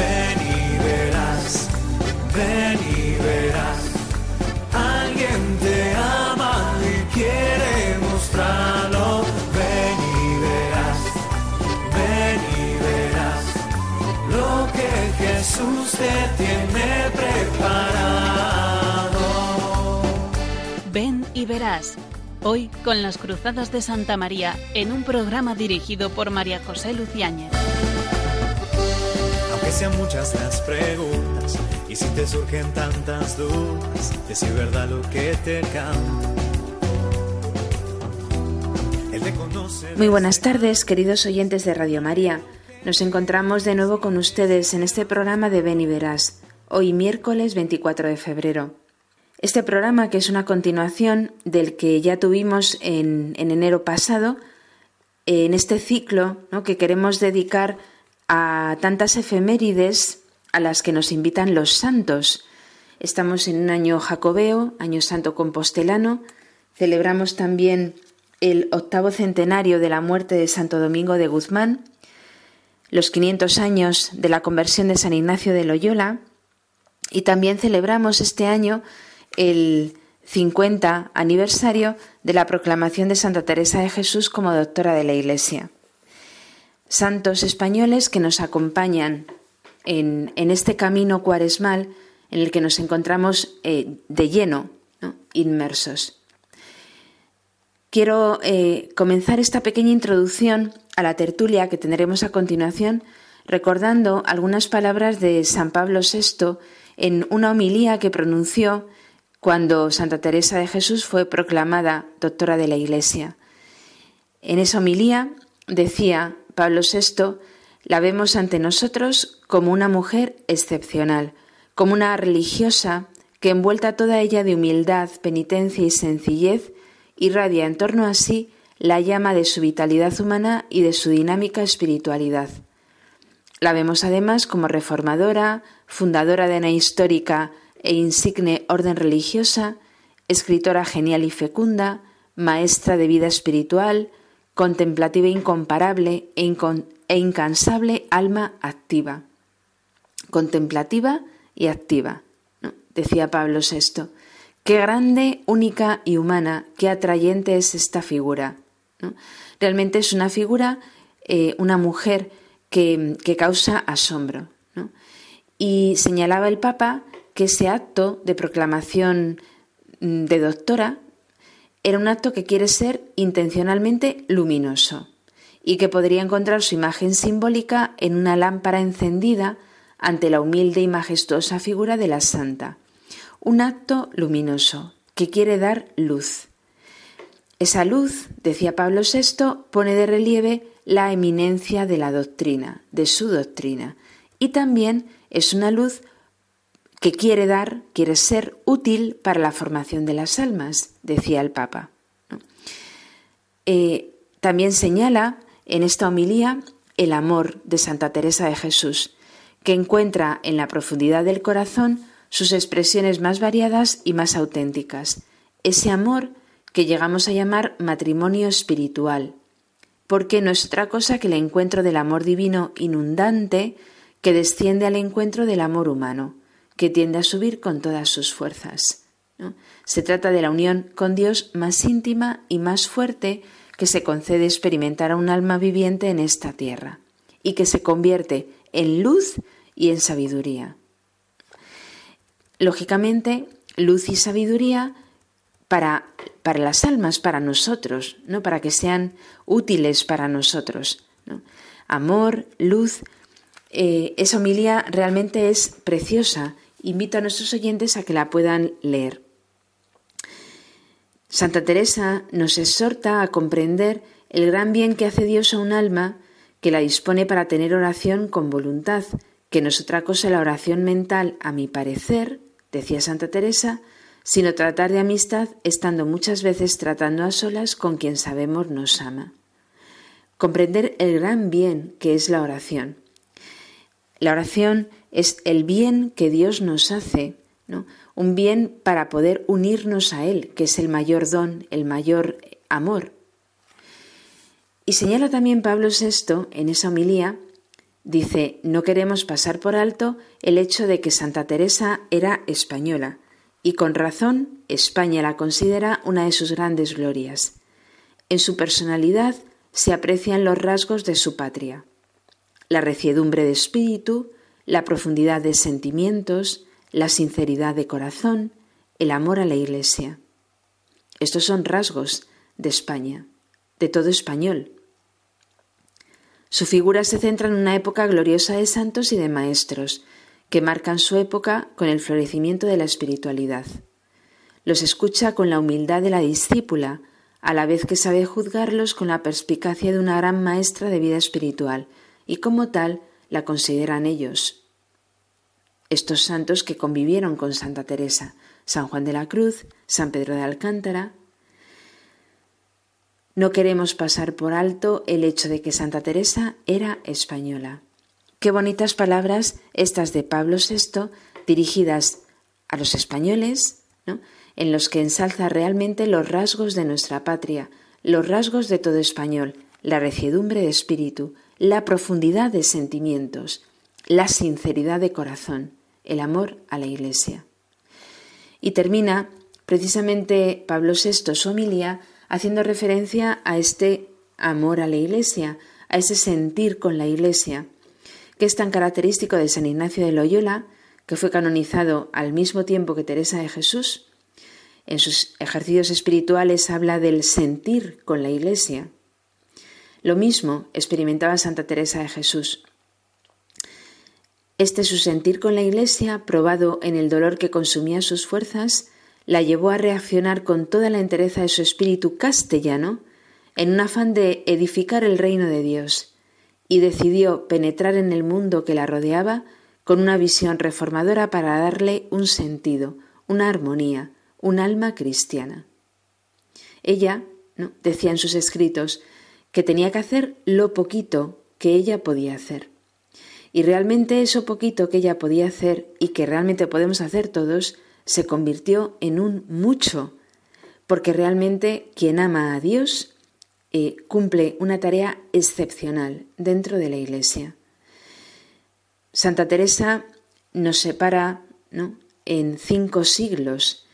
ven y verás, ven y verás. Alguien te ama y quiere mostrarlo. Ven y verás, ven y verás lo que Jesús te tiene preparado. Ven y verás. Hoy con las Cruzadas de Santa María en un programa dirigido por María José Luciáñez. Sean muchas las preguntas y si te surgen tantas dudas, decir verdad lo que te canta. Muy buenas tardes, queridos oyentes de Radio María. Nos encontramos de nuevo con ustedes en este programa de Ven y Verás, hoy miércoles 24 de febrero. Este programa, que es una continuación del que ya tuvimos en, en enero pasado, en este ciclo ¿no? que queremos dedicar a tantas efemérides a las que nos invitan los santos. Estamos en un año jacobeo, año santo compostelano, celebramos también el octavo centenario de la muerte de Santo Domingo de Guzmán, los 500 años de la conversión de San Ignacio de Loyola y también celebramos este año el 50 aniversario de la proclamación de Santa Teresa de Jesús como doctora de la Iglesia. Santos españoles que nos acompañan en, este camino cuaresmal en el que nos encontramos eh, de lleno, ¿no? inmersos. Quiero eh, comenzar esta pequeña introducción a la tertulia que tendremos a continuación recordando algunas palabras de San Pablo VI en una homilía que pronunció cuando Santa Teresa de Jesús fue proclamada doctora de la Iglesia. En esa homilía decía Pablo VI, la vemos ante nosotros como una mujer excepcional, como una religiosa que envuelta toda ella de humildad, penitencia y sencillez, irradia en torno a sí la llama de su vitalidad humana y de su dinámica espiritualidad. La vemos además como reformadora, fundadora de una histórica e insigne orden religiosa, escritora genial y fecunda, maestra de vida espiritual, contemplativa incomparable e, e incansable alma activa. Contemplativa y activa, decía Pablo VI. Qué grande, única y humana, qué atrayente es esta figura. Realmente es una figura, eh, una mujer que, que causa asombro. Y señalaba el Papa que ese acto de proclamación de doctora era un acto que quiere ser intencionalmente luminoso y que podría encontrar su imagen simbólica en una lámpara encendida ante la humilde y majestuosa figura de la santa. Un acto luminoso que quiere dar luz. Esa luz, decía Pablo VI, pone de relieve la eminencia de la doctrina, de su doctrina, y también es una luz que quiere dar, quiere ser útil para la formación de las almas, decía el Papa. Eh, también señala en esta homilía el amor de Santa Teresa de Jesús, que encuentra en la profundidad del corazón sus expresiones más variadas y más auténticas, ese amor que llegamos a llamar matrimonio espiritual, porque no es otra cosa que el encuentro del amor divino inundante que desciende al encuentro del amor humano, que tiende a subir con todas sus fuerzas. Se trata de la unión con Dios más íntima y más fuerte que se concede experimentar a un alma viviente en esta tierra y que se convierte en luz y en sabiduría. Lógicamente, luz y sabiduría para, para las almas, para nosotros, ¿no? para que sean útiles para nosotros. ¿no? Amor, luz, eh, esa homilía realmente es preciosa. Invito a nuestros oyentes a que la puedan leer. Santa Teresa nos exhorta a comprender el gran bien que hace Dios a un alma que la dispone para tener oración con voluntad, que no es otra cosa la oración mental, a mi parecer, decía Santa Teresa, sino tratar de amistad estando muchas veces tratando a solas con quien sabemos nos ama. Comprender el gran bien que es la oración. La oración es el bien que Dios nos hace, ¿no? un bien para poder unirnos a Él, que es el mayor don, el mayor amor. Y señala también Pablo VI en esa homilía Dice, no queremos pasar por alto el hecho de que Santa Teresa era española, y con razón España la considera una de sus grandes glorias. En su personalidad se aprecian los rasgos de su patria, la reciedumbre de espíritu, la profundidad de sentimientos, la sinceridad de corazón, el amor a la Iglesia. Estos son rasgos de España, de todo español. Su figura se centra en una época gloriosa de santos y de maestros, que marcan su época con el florecimiento de la espiritualidad. Los escucha con la humildad de la discípula, a la vez que sabe juzgarlos con la perspicacia de una gran maestra de vida espiritual, y como tal la consideran ellos. Estos santos que convivieron con Santa Teresa, San Juan de la Cruz, San Pedro de Alcántara, no queremos pasar por alto el hecho de que Santa Teresa era española. Qué bonitas palabras estas de Pablo VI dirigidas a los españoles, en los que ensalza realmente los rasgos de nuestra patria, los rasgos de todo español, la reciedumbre de espíritu, la profundidad de sentimientos, la sinceridad de corazón, el amor a la Iglesia. Y termina precisamente Pablo VI su homilía haciendo referencia a este amor a la Iglesia, a ese sentir con la Iglesia, que es tan característico de San Ignacio de Loyola, que fue canonizado al mismo tiempo que Teresa de Jesús. En sus ejercicios espirituales habla del sentir con la Iglesia. Lo mismo experimentaba Santa Teresa de Jesús. Este su sentir con la Iglesia, probado en el dolor que consumía sus fuerzas, la llevó a reaccionar con toda la entereza de su espíritu castellano en un afán de edificar el reino de Dios, y decidió penetrar en el mundo que la rodeaba con una visión reformadora para darle un sentido, una armonía, un alma cristiana. Ella, decía en sus escritos, que tenía que hacer lo poquito que ella podía hacer. Y realmente eso poquito que ella podía hacer y que realmente podemos hacer todos, se convirtió en un mucho, porque realmente quien ama a Dios eh, cumple una tarea excepcional dentro de la Iglesia. Santa Teresa nos separa en cinco siglos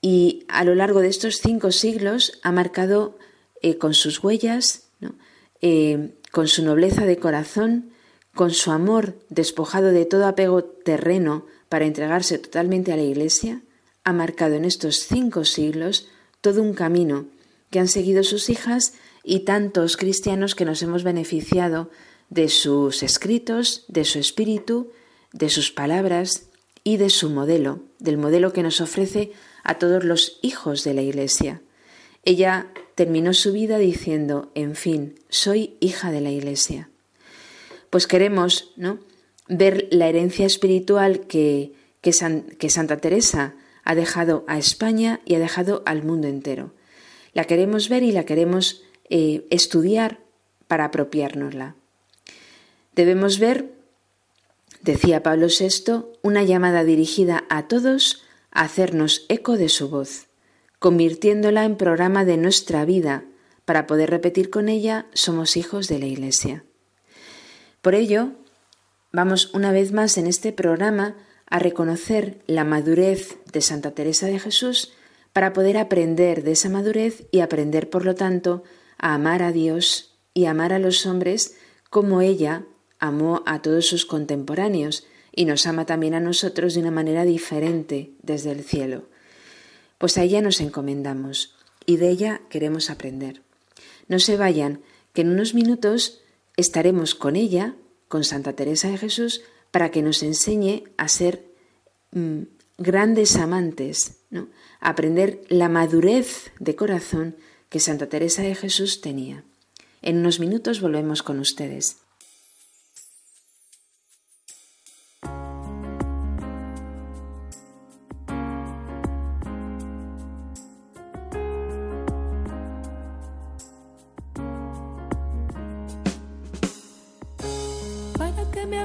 y a lo largo de estos cinco siglos ha marcado eh, con sus huellas, eh, con su nobleza de corazón, con su amor despojado de todo apego terreno para entregarse totalmente a la Iglesia, ha marcado en estos cinco siglos todo un camino que han seguido sus hijas y tantos cristianos que nos hemos beneficiado de sus escritos, de su espíritu, de sus palabras y de su modelo, del modelo que nos ofrece a todos los hijos de la Iglesia. Ella terminó su vida diciendo, en fin, soy hija de la Iglesia. Pues queremos, ¿no? ver la herencia espiritual que, que, Santa Teresa ha dejado a España y ha dejado al mundo entero. La queremos ver y la queremos eh, estudiar para apropiárnosla. Debemos ver, decía Pablo VI, una llamada dirigida a todos a hacernos eco de su voz, convirtiéndola en programa de nuestra vida, para poder repetir con ella somos hijos de la Iglesia. Por ello, Vamos una vez más en este programa a reconocer la madurez de Santa Teresa de Jesús para poder aprender de esa madurez y aprender, por lo tanto, a amar a Dios y amar a los hombres como ella amó a todos sus contemporáneos y nos ama también a nosotros de una manera diferente desde el cielo. Pues a ella nos encomendamos y de ella queremos aprender. No se vayan, que en unos minutos estaremos con ella con Santa Teresa de Jesús para que nos enseñe a ser mm, grandes amantes, ¿no? a aprender la madurez de corazón que Santa Teresa de Jesús tenía. En unos minutos volvemos con ustedes.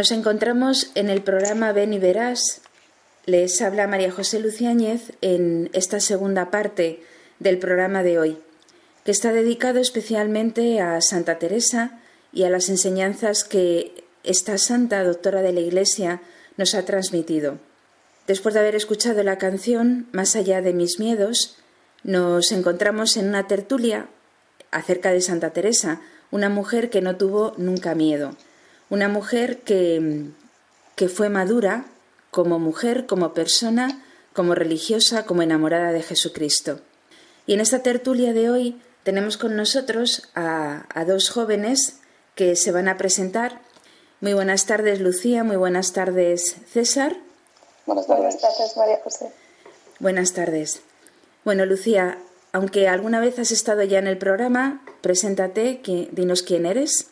Nos encontramos en el programa Ven y Verás. Les habla María José Luciáñez en esta segunda parte del programa de hoy, que está dedicado especialmente a Santa Teresa y a las enseñanzas que esta santa doctora de la Iglesia nos ha transmitido. Después de haber escuchado la canción Más allá de mis miedos, nos encontramos en una tertulia acerca de Santa Teresa, una mujer que no tuvo nunca miedo, una mujer que, que fue madura como mujer, como persona, como religiosa, como enamorada de Jesucristo. Y en esta tertulia de hoy tenemos con nosotros a, a dos jóvenes que se van a presentar. Muy buenas tardes, Lucía. Muy buenas tardes, César. Buenas tardes. Buenas tardes, María José. Buenas tardes. Bueno, Lucía, aunque alguna vez has estado ya en el programa, preséntate, que, dinos quién eres.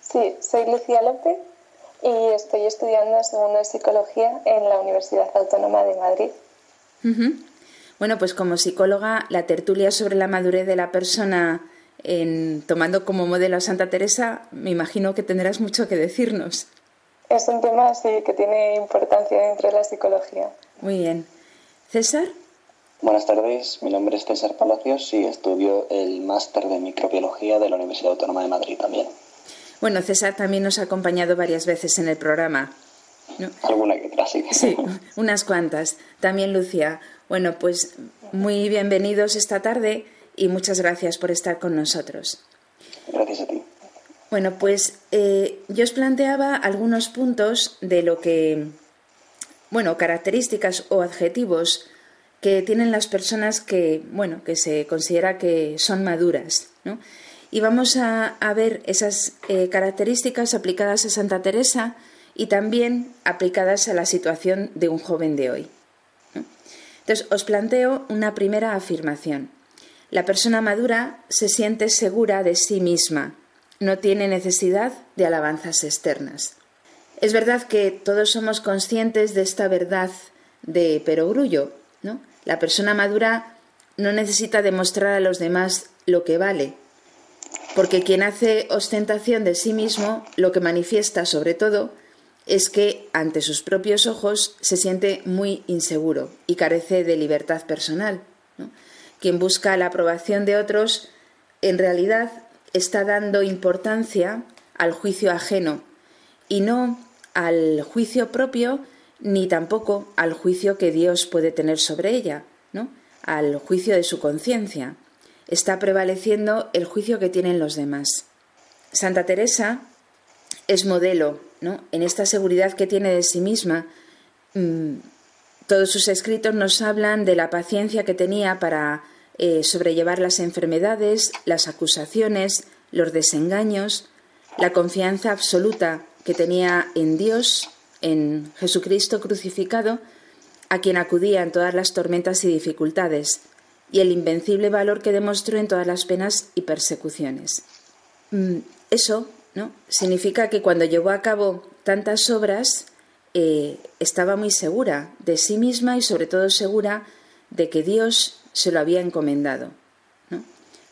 Sí, soy Lucía López y estoy estudiando segundo de psicología en la Universidad Autónoma de Madrid. Bueno, pues como psicóloga, la tertulia sobre la madurez de la persona en, tomando como modelo a Santa Teresa, me imagino que tendrás mucho que decirnos. Es un tema sí, que tiene importancia dentro de la psicología. Muy bien. César, Buenas tardes, mi nombre es César Palacios y estudio el máster de microbiología de la Universidad Autónoma de Madrid también. bueno, César también nos ha acompañado varias veces en el programa. ¿no? Alguna que otra, sí. Sí, unas cuantas. También Lucía. Bueno, pues muy bienvenidos esta tarde y muchas gracias por estar con nosotros. Gracias a ti. Bueno, pues eh, yo os planteaba algunos puntos de lo que, bueno, características o adjetivos que tienen las personas que, bueno, que se considera que son maduras, ¿no? Y vamos a, a ver esas eh, características aplicadas a Santa Teresa y también aplicadas a la situación de un joven de hoy. ¿no? Entonces, os planteo una primera afirmación. La persona madura se siente segura de sí misma, no tiene necesidad de alabanzas externas. Es verdad que todos somos conscientes de esta verdad de perogrullo, ¿no? La persona madura no necesita demostrar a los demás lo que vale, porque quien hace ostentación de sí mismo lo que manifiesta sobre todo es que ante sus propios ojos se siente muy inseguro y carece de libertad personal. Quien busca la aprobación de otros en realidad está dando importancia al juicio ajeno y no al juicio propio ni tampoco al juicio que Dios puede tener sobre ella, ¿no? al juicio de su conciencia. Está prevaleciendo el juicio que tienen los demás. Santa Teresa es modelo, ¿no? En esta seguridad que tiene de sí misma. Todos sus escritos nos hablan de la paciencia que tenía para eh, sobrellevar las enfermedades, las acusaciones, los desengaños, la confianza absoluta que tenía en Dios, en Jesucristo crucificado, a quien acudía en todas las tormentas y dificultades, y el invencible valor que demostró en todas las penas y persecuciones. Eso ¿no? significa que cuando llevó a cabo tantas obras, eh, estaba muy segura de sí misma y sobre todo segura de que Dios se lo había encomendado.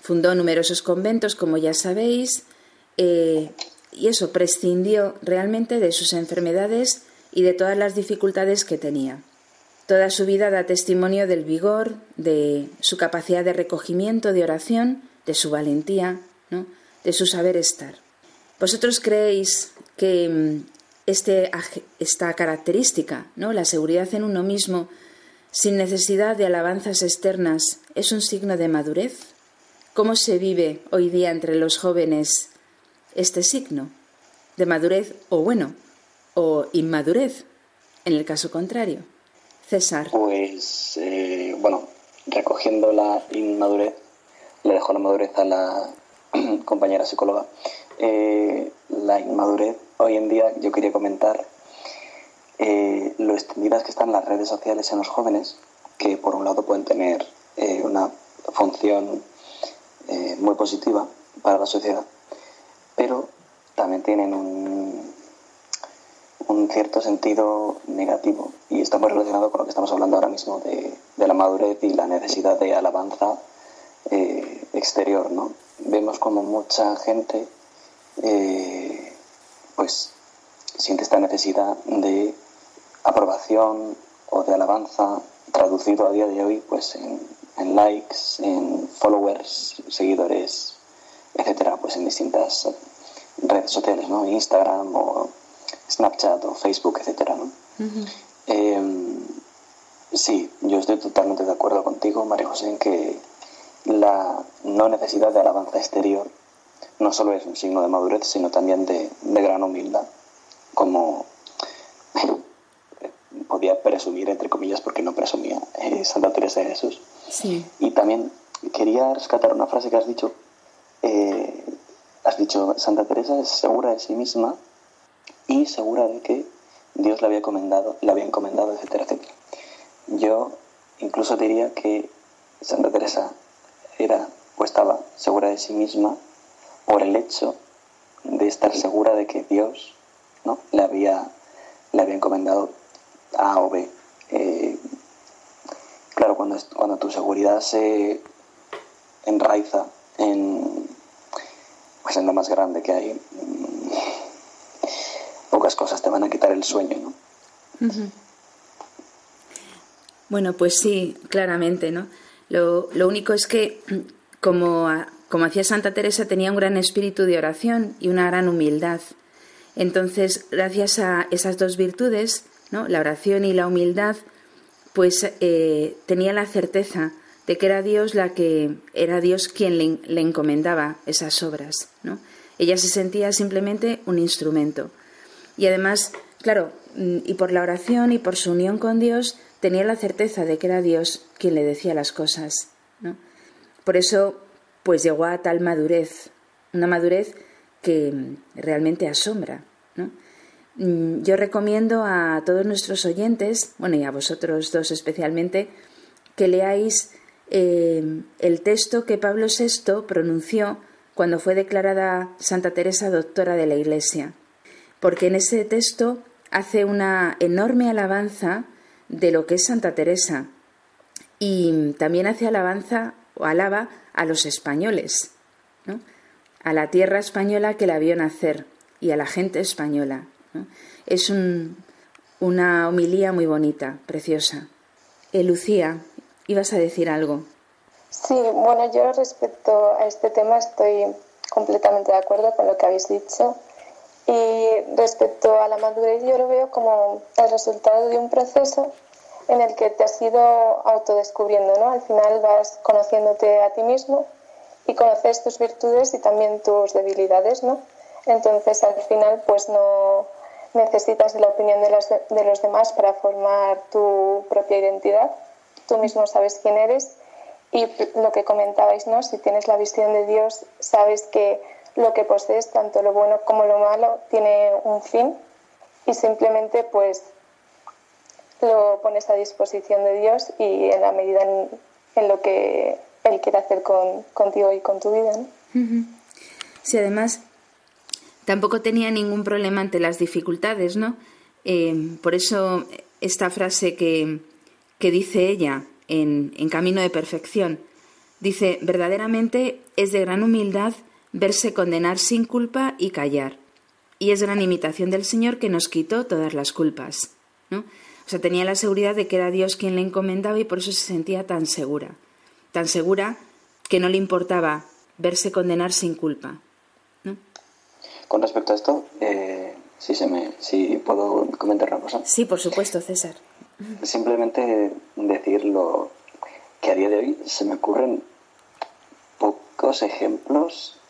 Fundó numerosos conventos, como ya sabéis, eh, y eso prescindió realmente de sus enfermedades y de todas las dificultades que tenía. Toda su vida da testimonio del vigor, de su capacidad de recogimiento, de oración, de su valentía, ¿no? de su saber estar. ¿Vosotros creéis que mm, este, esta característica, ¿no? la seguridad en uno mismo, sin necesidad de alabanzas externas, es un signo de madurez? ¿Cómo se vive hoy día entre los jóvenes este signo de madurez o bueno, o inmadurez, en el caso contrario? César. Pues, eh, bueno, recogiendo la inmadurez, le dejo la madurez a la compañera psicóloga. Eh, la inmadurez, hoy en día yo quería comentar eh, lo extendidas que están las redes sociales en los jóvenes, que por un lado pueden tener una función muy positiva para la sociedad, pero también tienen un, un cierto sentido negativo y está muy relacionado con lo que estamos hablando ahora mismo de, la madurez y la necesidad de alabanza eh, exterior, ¿no? Vemos como mucha gente eh, pues siente esta necesidad de aprobación o de alabanza traducido a día de hoy pues en, en likes, en followers, seguidores, etcétera, pues en distintas redes sociales, ¿no? Instagram o Snapchat o Facebook, etcétera, ¿no? Em, sí, yo estoy totalmente de acuerdo contigo, María José, en que la no necesidad de alabanza exterior no solo es un signo de madurez, sino también de, gran humildad, como podía presumir, entre comillas, porque no presumía eh, Santa Teresa de Jesús. Sí. Y también quería rescatar una frase que has dicho. Eh, has dicho, Santa Teresa es segura de sí misma y segura de que Dios le había encomendado, le había encomendado, etcétera, etcétera. Yo incluso diría que Santa Teresa era o estaba segura de sí misma por el hecho de estar segura de que Dios ¿no? le, había, le había encomendado A o B. Eh, claro, cuando, cuando tu seguridad se enraiza en, pues en lo más grande que hay, pocas cosas te van a quitar el sueño, ¿no? Bueno, pues sí, claramente, ¿no? Lo, lo único es que, como, como hacía Santa Teresa, tenía un gran espíritu de oración y una gran humildad. Entonces, gracias a esas dos virtudes, ¿no? la oración y la humildad, pues eh, tenía la certeza de que era Dios la que era Dios quien le, le encomendaba esas obras, ¿no? Ella se sentía simplemente un instrumento. Y además, claro, y por la oración y por su unión con Dios, tenía la certeza de que era Dios quien le decía las cosas. ¿no? Por eso, pues llegó a tal madurez, una madurez que mm, realmente asombra. ¿no? Mm, yo recomiendo a todos nuestros oyentes, bueno, y a vosotros dos especialmente, que leáis eh, el texto que Pablo VI pronunció cuando fue declarada Santa Teresa doctora de la Iglesia porque en ese texto hace una enorme alabanza de lo que es Santa Teresa y también hace alabanza o alaba a los españoles, a la tierra española que la vio nacer y a la gente española. Es una homilía muy bonita, preciosa. Eh, Lucía, ibas a decir algo. Sí, bueno, yo respecto a este tema estoy completamente de acuerdo con lo que habéis dicho. Y respecto a la madurez, yo lo veo como el resultado de un proceso en el que te has ido autodescubriendo, ¿no? Al final vas conociéndote a ti mismo y conoces tus virtudes y también tus debilidades, ¿no? Entonces, al final, pues no necesitas la opinión de los, de los demás para formar tu propia identidad. Tú mismo sabes quién eres y lo que comentabais, ¿no? Si tienes la visión de Dios, sabes que lo que posees, tanto lo bueno como lo malo, tiene un fin y simplemente pues lo pones a disposición de Dios y en la medida en, lo que Él quiere hacer con, contigo y con tu vida. ¿no? Sí, además tampoco tenía ningún problema ante las dificultades, ¿no? Eh, por eso esta frase que, que dice ella en, en Camino de Perfección, dice, verdaderamente es de gran humildad verse condenar sin culpa y callar. Y es gran imitación del Señor que nos quitó todas las culpas. ¿no? O sea, tenía la seguridad de que era Dios quien le encomendaba y por eso se sentía tan segura. Tan segura que no le importaba verse condenar sin culpa. Con respecto a esto, eh, si, se me, si puedo comentar una cosa. Sí, por supuesto, César. Simplemente decirlo que a día de hoy se me ocurren pocos ejemplos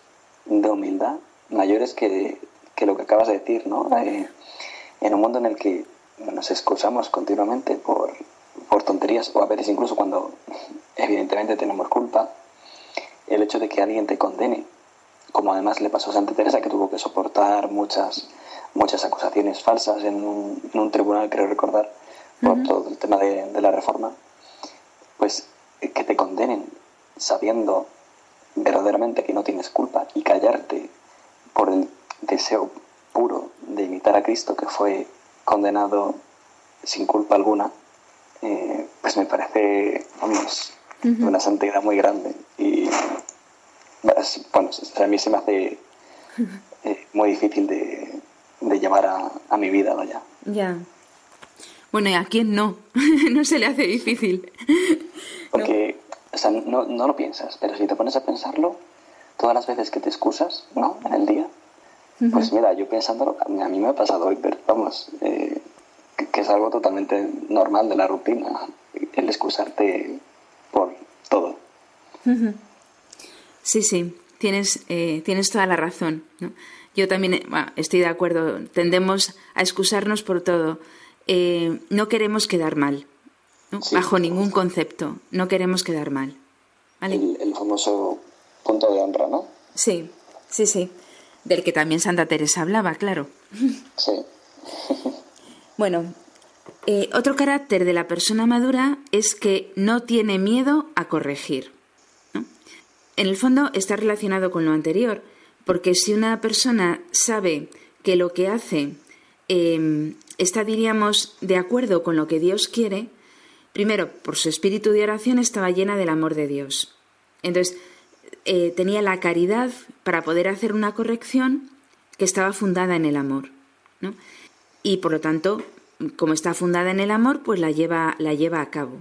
de humildad mayores que, lo que acabas de decir, ¿no? Eh, en un mundo en el que nos excusamos continuamente por, por tonterías o a veces incluso cuando evidentemente tenemos culpa, el hecho de que alguien te condene, como además le pasó a Santa Teresa, que tuvo que soportar muchas, muchas acusaciones falsas en un, tribunal, creo recordar, por todo el tema de, la reforma, pues que te condenen sabiendo verdaderamente que no tienes culpa y callarte por el deseo puro de imitar a Cristo que fue condenado sin culpa alguna, eh, pues me parece, vamos, una santidad muy grande. Y bueno, a mí se me hace eh, muy difícil de, llevar a, mi vida, vaya. Ya. Bueno, ¿y a quién no? no se le hace difícil. Porque, o sea, no, no, lo piensas, pero si te pones a pensarlo, todas las veces que te excusas, ¿no? En el día, pues mira, yo pensándolo, a mí me ha pasado hoy, pero vamos, eh, que, es algo totalmente normal de la rutina, el excusarte por todo. Sí, sí, tienes, eh, tienes toda la razón. Yo también eh, estoy de acuerdo, tendemos a excusarnos por todo. no queremos quedar mal, bajo ningún concepto, no queremos quedar mal. El, el famoso punto de honra, ¿no? Sí, sí, sí del que también Santa Teresa hablaba, claro. Sí. bueno, eh, otro carácter de la persona madura es que no tiene miedo a corregir. En el fondo está relacionado con lo anterior, porque si una persona sabe que lo que hace em, está, diríamos, de acuerdo con lo que Dios quiere, primero, por su espíritu de oración estaba llena del amor de Dios. Entonces, eh, tenía la caridad para poder hacer una corrección que estaba fundada en el amor. Y por lo tanto, como está fundada en el amor, pues la lleva, la lleva a cabo.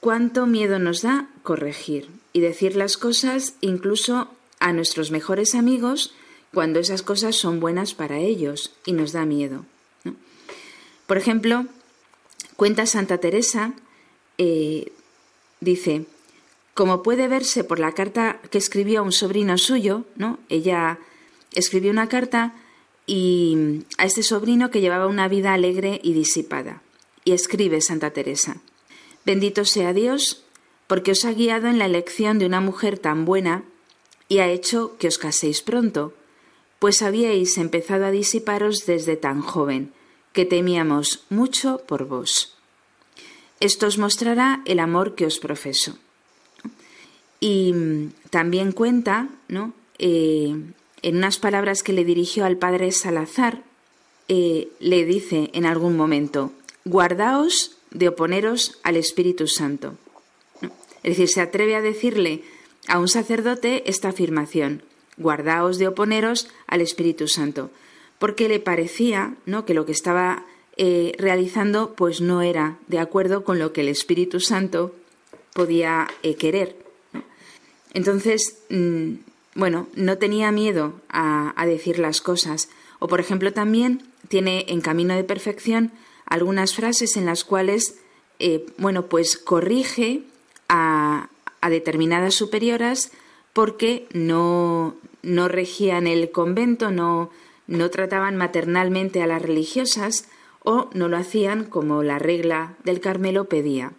¿Cuánto miedo nos da corregir y decir las cosas incluso a nuestros mejores amigos cuando esas cosas son buenas para ellos y nos da miedo? Por ejemplo, cuenta Santa Teresa, eh, dice, como puede verse por la carta que escribió a un sobrino suyo, ¿no? Ella escribió una carta y a este sobrino que llevaba una vida alegre y disipada. Y escribe Santa Teresa: Bendito sea Dios, porque os ha guiado en la elección de una mujer tan buena y ha hecho que os caséis pronto, pues habíais empezado a disiparos desde tan joven, que temíamos mucho por vos. Esto os mostrará el amor que os profeso. Y mm, también cuenta, ¿no? Eh, en unas palabras que le dirigió al padre Salazar, eh, le dice en algún momento, guardaos de oponeros al Espíritu Santo. Es decir, se atreve a decirle a un sacerdote esta afirmación, guardaos de oponeros al Espíritu Santo, porque le parecía ¿no? que lo que estaba eh, realizando pues no era de acuerdo con lo que el Espíritu Santo podía querer. Entonces, mm, bueno, no tenía miedo a, decir las cosas. O, por ejemplo, también tiene en Camino de Perfección algunas frases en las cuales, eh, bueno, pues corrige a, determinadas superioras porque no, no regían el convento, no, no trataban maternalmente a las religiosas o no lo hacían como la regla del Carmelo pedía.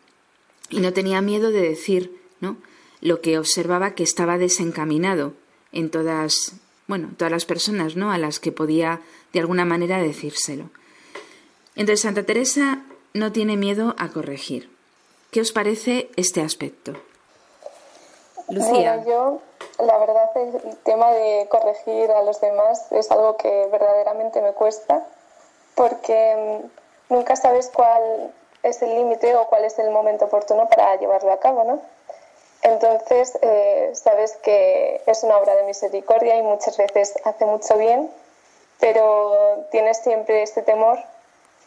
Y no tenía miedo de decir, ¿no? Lo que observaba que estaba desencaminado en todas, bueno, todas las personas, ¿no? a las que podía de alguna manera decírselo. Entonces Santa Teresa no tiene miedo a corregir. ¿Qué os parece este aspecto? Lucía. yo, la verdad, el tema de corregir a los demás es algo que verdaderamente me cuesta, porque mm, nunca sabes cuál es el límite o cuál es el momento oportuno para llevarlo a cabo, ¿no? Entonces, eh, sabes que es una obra de misericordia y muchas veces hace mucho bien, pero tienes siempre este temor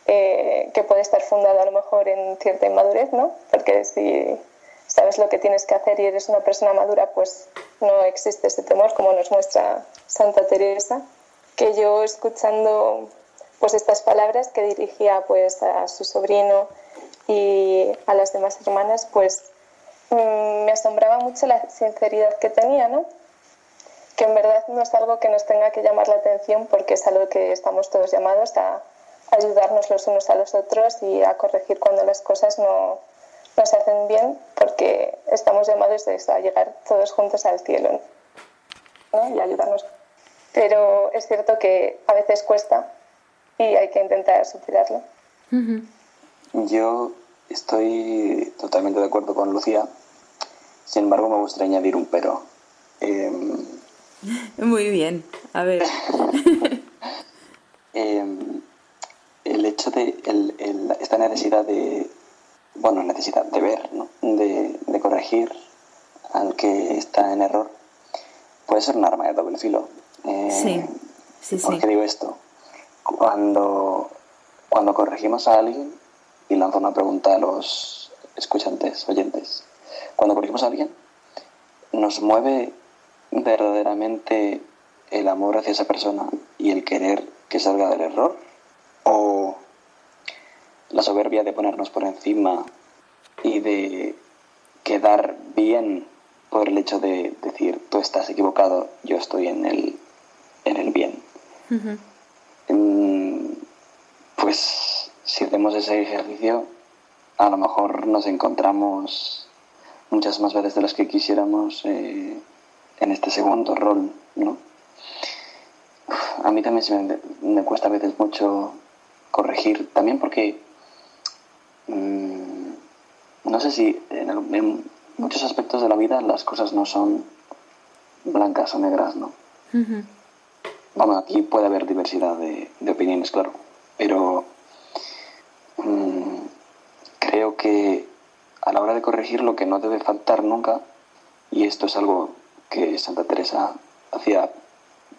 eh, que puede estar fundado a lo mejor en cierta inmadurez, ¿no? Porque si sabes lo que tienes que hacer y eres una persona madura, pues no existe ese temor, como nos muestra Santa Teresa, que yo escuchando pues estas palabras que dirigía pues a su sobrino y a las demás hermanas, pues me asombraba mucho la sinceridad que tenía, ¿no? Que en verdad no es algo que nos tenga que llamar la atención porque es algo que estamos todos llamados a ayudarnos los unos a los otros y a corregir cuando las cosas no, no se hacen bien porque estamos llamados a llegar todos juntos al cielo ¿no? y ayudarnos. Pero es cierto que a veces cuesta y hay que intentar superarlo. Yo estoy totalmente de acuerdo con Lucía. Sin embargo, me gustaría añadir un pero. Em, Muy bien, a ver. Em, el hecho de esta necesidad de, bueno, necesidad de ver, ¿no? de, corregir al que está en error, puede ser un arma de doble filo. Eh, sí, sí, ¿Por qué digo esto? Cuando, cuando corregimos a alguien, y lanzo una pregunta a los escuchantes, oyentes, cuando corregimos a alguien, ¿nos mueve verdaderamente el amor hacia esa persona y el querer que salga del error? ¿O la soberbia de ponernos por encima y de quedar bien por el hecho de decir tú estás equivocado, yo estoy en el, en el bien pues si hacemos ese ejercicio, a lo mejor nos encontramos muchas más veces de las que quisiéramos eh, en este segundo rol, ¿no? A mí también me, me cuesta a veces mucho corregir, también porque Mm, no sé si en, muchos aspectos de la vida las cosas no son blancas o negras, ¿no? Bueno, aquí puede haber diversidad de, opiniones, claro, pero mm, creo que a la hora de corregir lo que no debe faltar nunca, y esto es algo que Santa Teresa hacía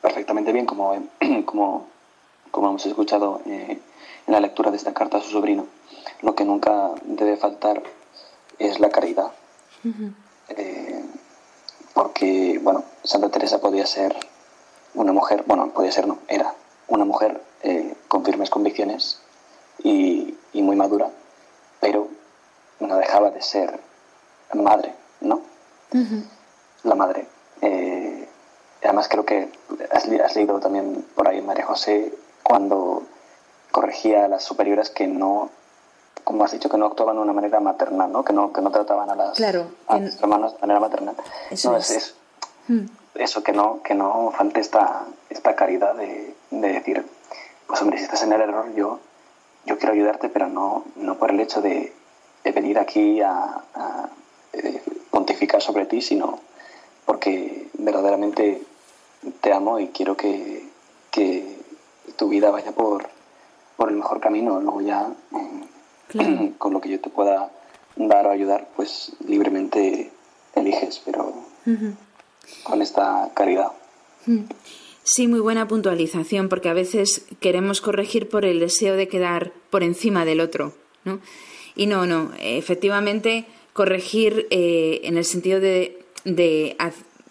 perfectamente bien, como, como, como hemos escuchado eh, en la lectura de esta carta a su sobrino, lo que nunca debe faltar es la caridad. Eh, porque, bueno, Santa Teresa podía ser una mujer, bueno, podía ser, no, era una mujer eh, con firmes convicciones y, muy madura, pero no dejaba de ser madre, ¿no? La madre. Eh, además creo que has, has, leído también por ahí María José cuando corregía a las superiores que no como has dicho, que no actuaban de una manera maternal, ¿no? Que no, que no trataban a las hermanas de manera maternal. Eso no, es, hmm. eso, que no, que no falte esta, esta caridad de, decir, pues hombre, si estás en el error, yo, yo quiero ayudarte, pero no, no por el hecho de, venir aquí a, eh, pontificar sobre ti, sino porque verdaderamente te amo y quiero que, que tu vida vaya por, por el mejor camino. Luego ya... Eh, con lo que yo te pueda dar o ayudar, pues libremente eliges, pero con esta caridad. Sí, muy buena puntualización, porque a veces queremos corregir por el deseo de quedar por encima del otro, ¿no? Y no, no, efectivamente corregir eh, en el sentido de, de,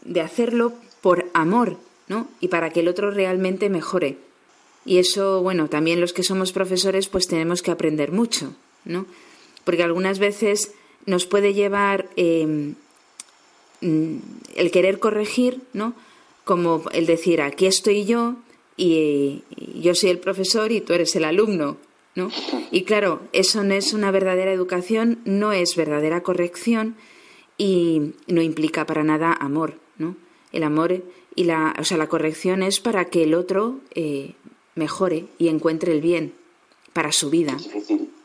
de, hacerlo por amor, ¿no? Y para que el otro realmente mejore. Y eso, bueno, también los que somos profesores pues tenemos que aprender mucho, ¿no? Porque algunas veces nos puede llevar em, mm, el querer corregir, ¿no? Como el decir, aquí estoy yo y, yo soy el profesor y tú eres el alumno, ¿no? Y claro, eso no es una verdadera educación, no es verdadera corrección y no implica para nada amor, ¿no? El amor y la, o sea, la corrección es para que el otro eh, mejore y encuentre el bien para su vida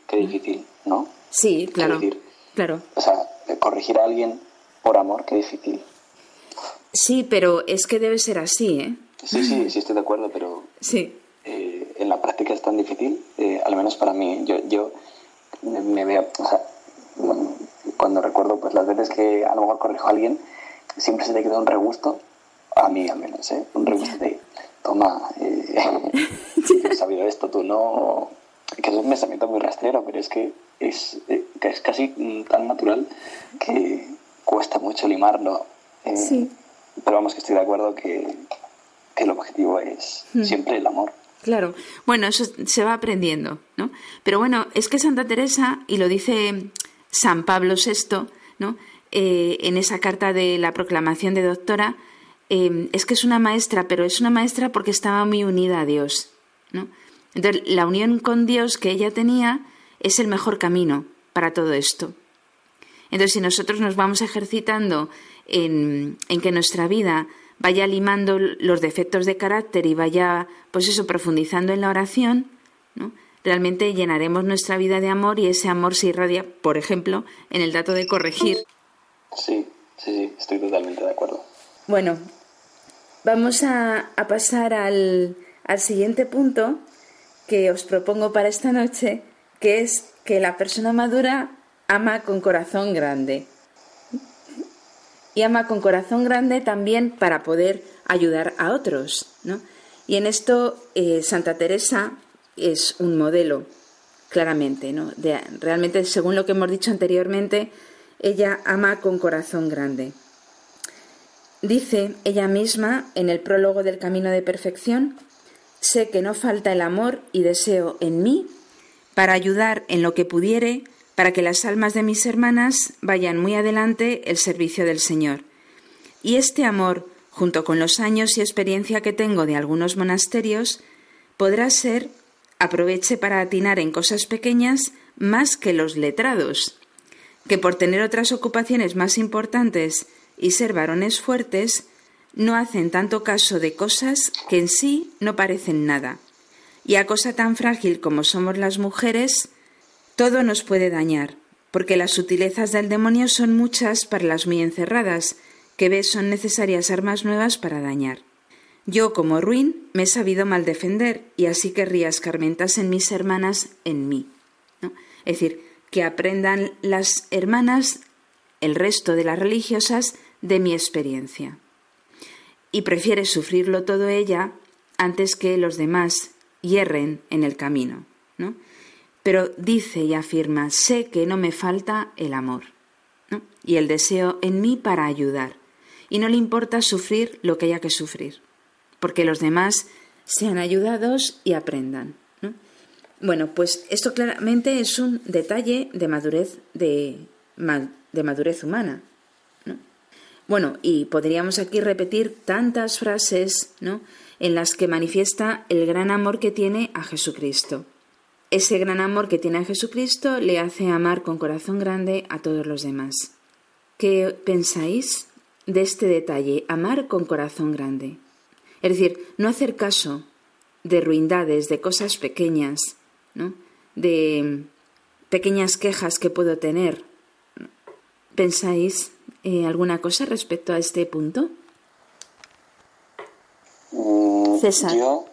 qué difícil, ¿no? Sí, claro. claro. O sea, corregir a alguien por amor, qué difícil. Sí, pero es que debe ser así, ¿eh? Sí, sí, sí estoy de acuerdo, pero sí. Eh, en la práctica es tan difícil, eh, al menos para mí. Yo, yo me veo, o sea, cuando recuerdo pues las veces que a lo mejor corrijo a alguien, siempre se te queda un regusto, a mí al menos, ¿eh? Un regusto de, toma, eh, he sabido esto, tú no, que es un pensamiento muy rastrero, pero es que es, eh, que es casi mm, tan natural que cuesta mucho limarlo. Eh, Sí. Pero vamos, que estoy de acuerdo que, que el objetivo es Mm. siempre el amor. Claro, bueno, eso se va aprendiendo, ¿no? Pero bueno, es que Santa Teresa, y lo dice San Pablo VI, ¿no? Eh, en esa carta de la proclamación de doctora, eh, es que es una maestra, pero es una maestra porque estaba muy unida a Dios, ¿no? Entonces, la unión con Dios que ella tenía es el mejor camino para todo esto. Entonces, si nosotros nos vamos ejercitando en, en que nuestra vida vaya limando los defectos de carácter y vaya, pues eso, profundizando en la oración, ¿no? realmente llenaremos nuestra vida de amor y ese amor se irradia, por ejemplo, en el dato de corregir. Sí, sí, sí, estoy totalmente de acuerdo. Bueno, vamos a, a pasar al, al siguiente punto que os propongo para esta noche, que es que la persona madura ama con corazón grande. Y ama con corazón grande también para poder ayudar a otros, ¿no? Y en esto eh, Santa Teresa es un modelo, claramente, ¿no? Realmente, según lo que hemos dicho anteriormente, ella ama con corazón grande. Dice ella misma en el prólogo del Camino de Perfección, sé que no falta el amor y deseo en mí para ayudar en lo que pudiere para que las almas de mis hermanas vayan muy adelante el servicio del Señor. Y este amor, junto con los años y experiencia que tengo de algunos monasterios, podrá ser aproveche para atinar en cosas pequeñas más que los letrados, que por tener otras ocupaciones más importantes y ser varones fuertes, no hacen tanto caso de cosas que en sí no parecen nada. Y a cosa tan frágil como somos las mujeres, todo nos puede dañar, porque las sutilezas del demonio son muchas para las muy encerradas, que ves son necesarias armas nuevas para dañar. Yo, como ruin, me he sabido mal defender, y así querría escarmentas en mis hermanas en mí. Es decir, que aprendan las hermanas, el resto de las religiosas, de mi experiencia. Y prefiere sufrirlo todo ella antes que los demás hierren en el camino. ¿no? Pero dice y afirma, sé que no me falta el amor y el deseo en mí para ayudar. Y no le importa sufrir lo que haya que sufrir, porque los demás sean ayudados y aprendan. ¿no? Bueno, pues esto claramente es un detalle de madurez, de, ma- de madurez humana. ¿no? Bueno, y podríamos aquí repetir tantas frases en las que manifiesta el gran amor que tiene a Jesucristo. Ese gran amor que tiene a Jesucristo le hace amar con corazón grande a todos los demás. ¿Qué pensáis de este detalle? Amar con corazón grande. Es decir, no hacer caso de ruindades, de cosas pequeñas, ¿no? de pequeñas quejas que puedo tener. ¿Pensáis eh, alguna cosa respecto a este punto? Mm, César. Yo,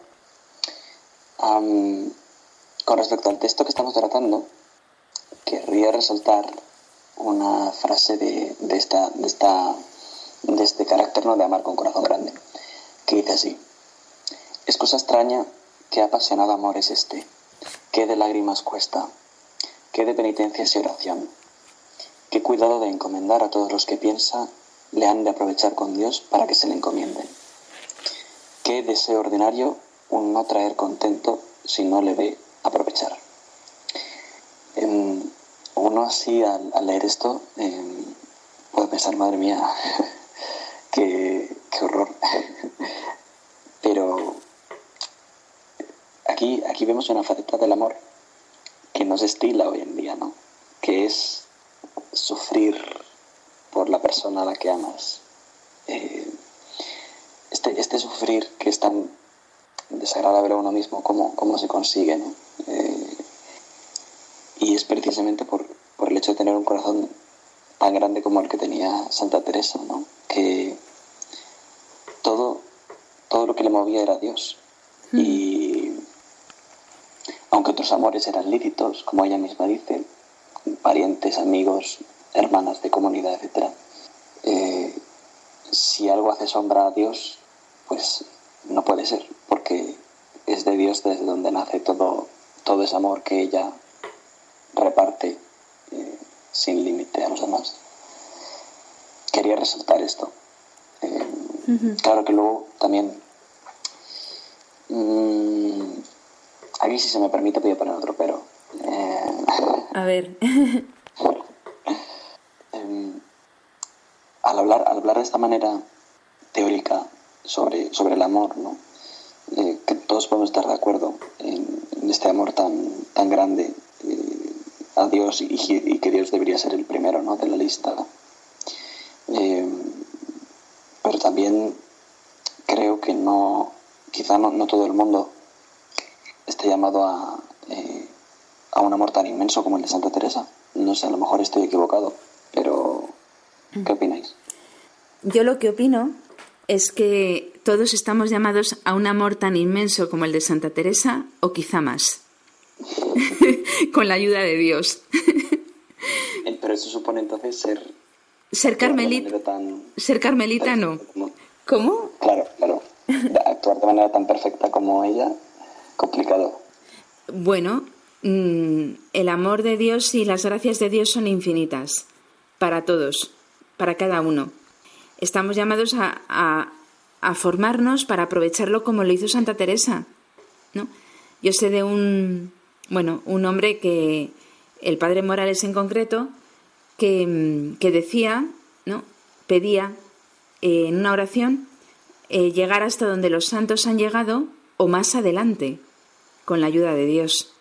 con respecto al texto que estamos tratando, querría resaltar una frase de, de esta, de, esta, de este carácter ¿no? de amar con corazón grande, que dice así, es cosa extraña qué apasionado amor es este, qué de lágrimas cuesta, qué de penitencias y oración, qué cuidado de encomendar a todos los que piensa le han de aprovechar con Dios para que se le encomienden. Qué deseo ordinario un no traer contento si no le ve aprovechar. Em, uno así al, leer esto em, puede pensar, madre mía, qué, horror. Pero aquí, aquí vemos una faceta del amor que nos estila hoy en día, ¿no? Que es sufrir por la persona a la que amas. Eh, este, este sufrir que es tan desagradable a uno mismo, ¿cómo, cómo se consigue? ¿no? Eh, y es precisamente por, por el hecho de tener un corazón tan grande como el que tenía Santa Teresa, ¿no? que todo, todo lo que le movía era Dios. Y aunque otros amores eran lícitos, como ella misma dice, parientes, amigos, hermanas de comunidad, etc., eh, si algo hace sombra a Dios, pues no puede ser, es desde donde nace todo, todo ese amor que ella reparte eh, sin límite a los demás. Quería resaltar esto. Eh, claro que luego también, mmm, aquí si se me permite voy a poner otro pero. Eh, a ver. Em, al, hablar, al hablar de esta manera teórica sobre, sobre el amor, ¿no? Todos podemos estar de acuerdo en, este amor tan, tan grande eh, a Dios y, que Dios debería ser el primero ¿no? de la lista. Eh, pero también creo que no, quizá no, todo el mundo esté llamado a, eh, a un amor tan inmenso como el de Santa Teresa. No sé, a lo mejor estoy equivocado, pero ¿qué opináis? Yo lo que opino es que todos estamos llamados a un amor tan inmenso como el de Santa Teresa o quizá más, con la ayuda de Dios. Eh, pero eso supone entonces ser... Ser carmelita. Ser carmelita no. ¿Cómo? Claro, claro. Actuar de manera tan perfecta como ella, complicado. Bueno, mm, el amor de Dios y las gracias de Dios son infinitas para todos, para cada uno. Estamos llamados a, a formarnos para aprovecharlo como lo hizo Santa Teresa. ¿no? Yo sé de un, bueno, un hombre que, el padre Morales en concreto, que, que decía, ¿no? pedía eh, en una oración eh, llegar hasta donde los santos han llegado o más adelante, con la ayuda de Dios.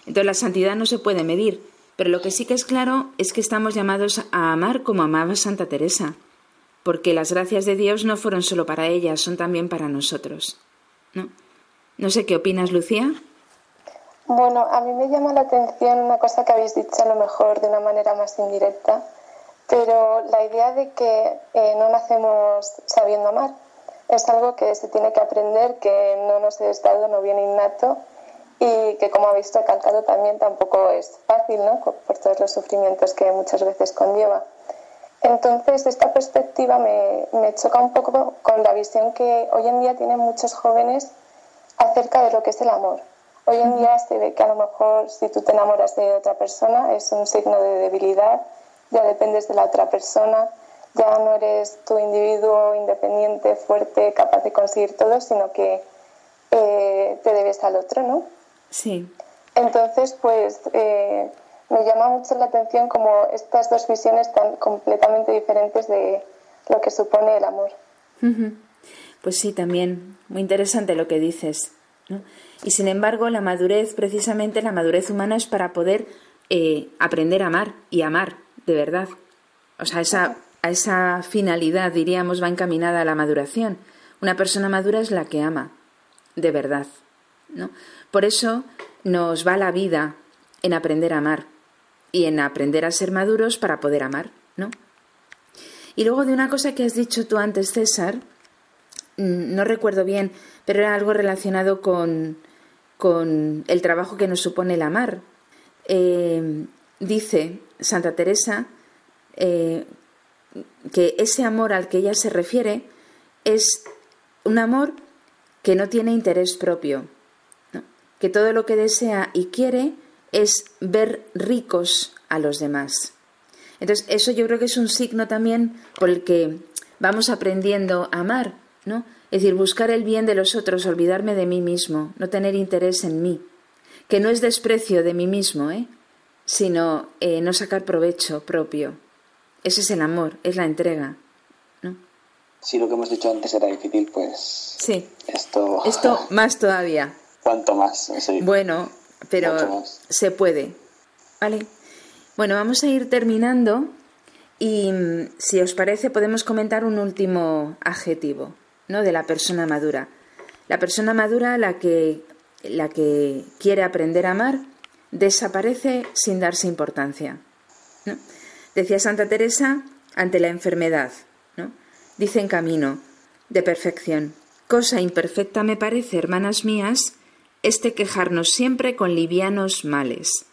Entonces la santidad no se puede medir, pero lo que sí que es claro es que estamos llamados a amar como amaba Santa Teresa porque las gracias de Dios no fueron solo para ella, son también para nosotros. ¿no? no sé qué opinas, Lucía. Bueno, a mí me llama la atención una cosa que habéis dicho a lo mejor de una manera más indirecta, pero la idea de que eh, no nacemos sabiendo amar es algo que se tiene que aprender, que no nos es dado, no viene innato y que como habéis recalcado también tampoco es fácil, ¿no? Por todos los sufrimientos que muchas veces conlleva. Entonces, esta perspectiva me, choca un poco con la visión que hoy en día tienen muchos jóvenes acerca de lo que es el amor. Hoy en día se ve que a lo mejor si tú te enamoras de otra persona es un signo de debilidad, ya dependes de la otra persona, ya no eres tu individuo independiente, fuerte, capaz de conseguir todo, sino que eh, te debes al otro, ¿no? Sí. Entonces, pues eh, me llama mucho la atención como estas dos visiones tan completamente diferentes de lo que supone el amor. Pues sí, también, muy interesante lo que dices. Y sin embargo, la madurez, precisamente la madurez humana es para poder eh, aprender a amar y amar de verdad. O sea, esa, a esa finalidad, diríamos, va encaminada a la maduración. Una persona madura es la que ama de verdad. ¿no? Por eso nos va la vida en aprender a amar y en aprender a ser maduros para poder amar, ¿no? Y luego de una cosa que has dicho tú antes, César, mm, no recuerdo bien, pero era algo relacionado con, con el trabajo que nos supone el amar. Eh, dice Santa Teresa eh, que ese amor al que ella se refiere es un amor que no tiene interés propio, que todo lo que desea y quiere es ver ricos a los demás. Entonces, eso yo creo que es un signo también por el que vamos aprendiendo a amar, ¿no? Es decir, buscar el bien de los otros, olvidarme de mí mismo, no tener interés en mí, que no es desprecio de mí mismo, ¿eh? sino eh, no sacar provecho propio. Ese es el amor, es la entrega. ¿no? Si lo que hemos dicho antes era difícil, pues. Sí. Esto. Esto más todavía. ¿Cuánto más? Bueno, pero se puede. ¿Vale? Bueno, vamos a ir terminando y mm, si os parece podemos comentar un último adjetivo, ¿no? De la persona madura. La persona madura, la que, la que quiere aprender a amar, desaparece sin darse importancia. Decía Santa Teresa ante la enfermedad, ¿no? Dice en camino de perfección, cosa imperfecta me parece, hermanas mías, este quejarnos siempre con livianos males.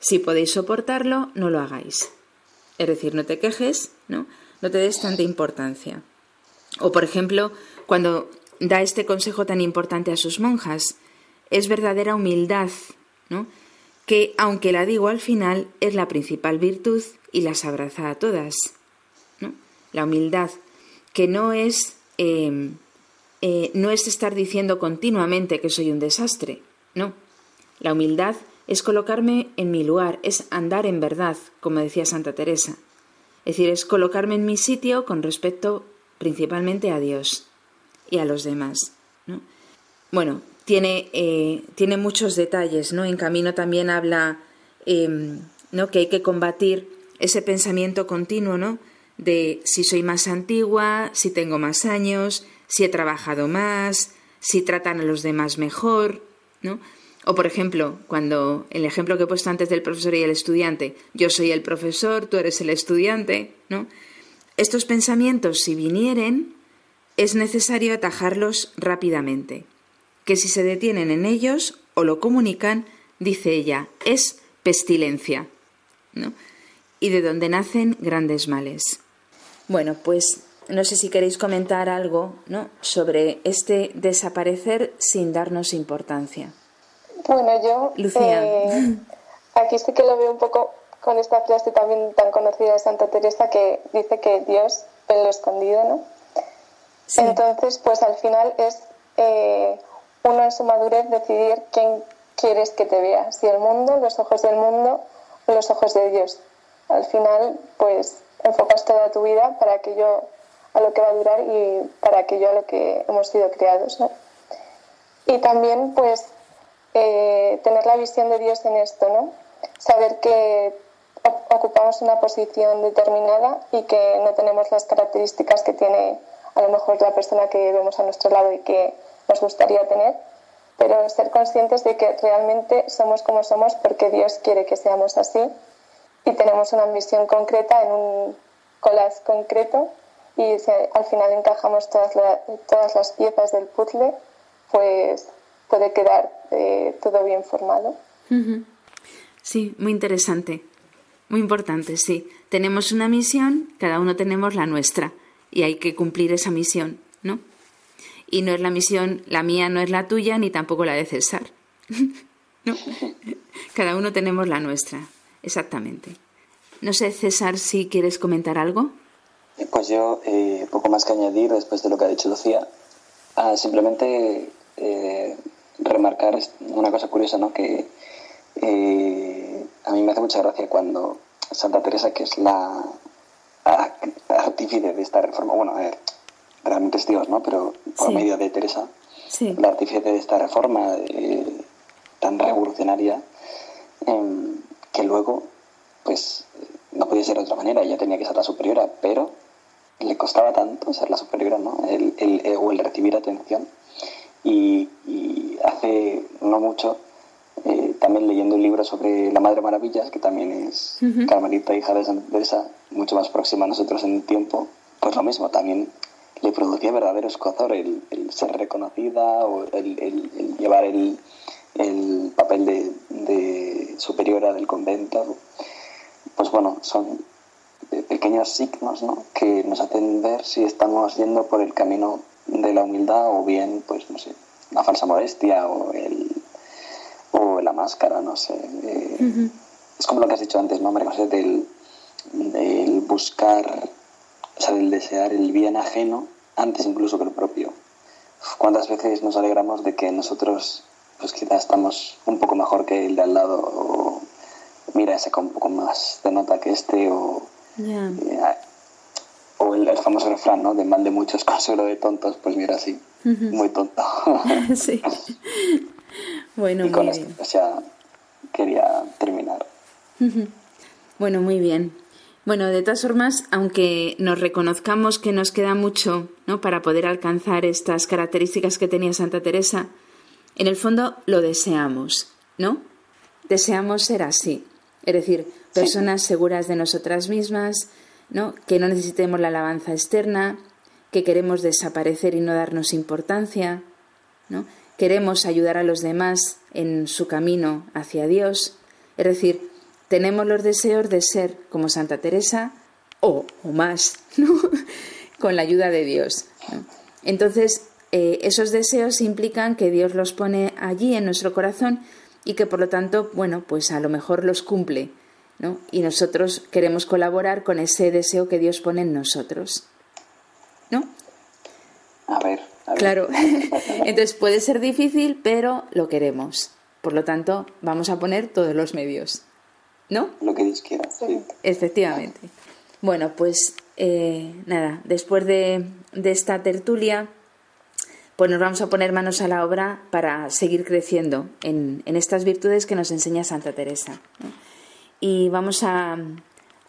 Si podéis soportarlo, no lo hagáis. Es decir, no te quejes, ¿no? No te des tanta importancia. O, por ejemplo, cuando da este consejo tan importante a sus monjas, es verdadera humildad ¿no? que, aunque la digo al final, es la principal virtud y las abraza a todas. ¿no? La humildad, que no es, em, eh, no es estar diciendo continuamente que soy un desastre, no. La humildad es colocarme en mi lugar, es andar en verdad, como decía Santa Teresa. Es decir, es colocarme en mi sitio con respecto principalmente a Dios y a los demás. Bueno, tiene, eh, tiene muchos detalles, ¿no? En camino también habla em, ¿no? que hay que combatir ese pensamiento continuo, ¿no? De si soy más antigua, si tengo más años, si he trabajado más, si tratan a los demás mejor, ¿no? O por ejemplo, cuando el ejemplo que he puesto antes del profesor y el estudiante, yo soy el profesor, tú eres el estudiante, ¿no? Estos pensamientos, si vinieren, es necesario atajarlos rápidamente que si se detienen en ellos o lo comunican, dice ella, es pestilencia, ¿no? Y de donde nacen grandes males. Bueno, pues no sé si queréis comentar algo ¿no? sobre este desaparecer sin darnos importancia. Bueno, yo Lucía. Eh, aquí sí que lo veo un poco con esta frase también tan conocida de Santa Teresa que dice que Dios ve lo escondido, ¿no? Entonces, pues al final es eh, uno en su madurez decidir quién quieres que te vea, si el mundo, los ojos del mundo o los ojos de Dios. Al final, pues enfocas toda tu vida para aquello a lo que va a durar y para aquello a lo que hemos sido creados. ¿no? Y también, pues, eh, tener la visión de Dios en esto, ¿no? Saber que ocupamos una posición determinada y que no tenemos las características que tiene a lo mejor la persona que vemos a nuestro lado y que nos gustaría tener, pero ser conscientes de que realmente somos como somos porque Dios quiere que seamos así y tenemos una misión concreta en un collage concreto y si al final encajamos todas, todas las piezas del puzzle, pues puede quedar eh, todo bien formado. Sí, muy interesante, muy importante, sí. Tenemos una misión, cada uno tenemos la nuestra y hay que cumplir esa misión, ¿no? y no es la misión, la mía no es la tuya ni tampoco la de César. ¿No? Cada uno tenemos la nuestra, exactamente. No sé, César, si quieres comentar algo. Eh, pues yo, eh, poco más que añadir después de lo que ha dicho Lucía. Ah, simplemente eh, remarcar una cosa curiosa, ¿no? Que a mí me hace mucha gracia cuando Santa Teresa, que es la artífice de esta reforma, bueno, a ver, realmente es Dios, ¿no? Pero por medio de Teresa, la artífice de esta reforma eh, tan revolucionaria, em, que luego, pues, no podía ser de otra manera, ella tenía que ser la superiora, pero le costaba tanto ser la superiora, ¿no? El, el, o el recibir atención. Y, hace no mucho, eh, también leyendo un libro sobre la Madre Maravillas, que también es Carmelita, hija de Santa Teresa, mucho más próxima a nosotros en el tiempo, pues lo mismo, también le producía verdadero escozor el, ser reconocida o el, llevar el, papel de, superiora del convento. Pues bueno, son pequeños signos ¿no? que nos hacen ver si estamos yendo por el camino de la humildad o bien, pues no sé, la falsa modestia o, el, o la máscara, no sé. Eh, es como lo que has dicho antes, ¿no, María José? Del, del buscar o sea, del desear el bien ajeno antes incluso que el propio. ¿Cuántas veces nos alegramos de que nosotros, pues quizás estamos un poco mejor que el de al lado, o mira ese con un poco más de nota que este, o, eh, o el, famoso refrán, ¿no? De mal de muchos, consuelo de tontos, pues mira, sí, muy tonto. sí. Bueno, y con esto, o sea, quería terminar. Bueno, muy bien. Bueno, de todas formas, aunque nos reconozcamos que nos queda mucho ¿no? para poder alcanzar estas características que tenía Santa Teresa, en el fondo lo deseamos, ¿no? Deseamos ser así, es decir, personas seguras de nosotras mismas, ¿no? que no necesitemos la alabanza externa, que queremos desaparecer y no darnos importancia, ¿no? queremos ayudar a los demás en su camino hacia Dios, es decir, tenemos los deseos de ser como Santa Teresa o, más, con la ayuda de Dios. Entonces, eh, esos deseos implican que Dios los pone allí en nuestro corazón y que por lo tanto, bueno, pues a lo mejor los cumple, ¿no? Y nosotros queremos colaborar con ese deseo que Dios pone en nosotros, ¿no? A ver, a ver. Claro. Entonces puede ser difícil, pero lo queremos. Por lo tanto, vamos a poner todos los medios, ¿no? Lo que Dios quiera. Sí. Efectivamente. Bueno, pues eh, nada, después de, de esta tertulia, pues nos vamos a poner manos a la obra para seguir creciendo en, en estas virtudes que nos enseña Santa Teresa. Y vamos a,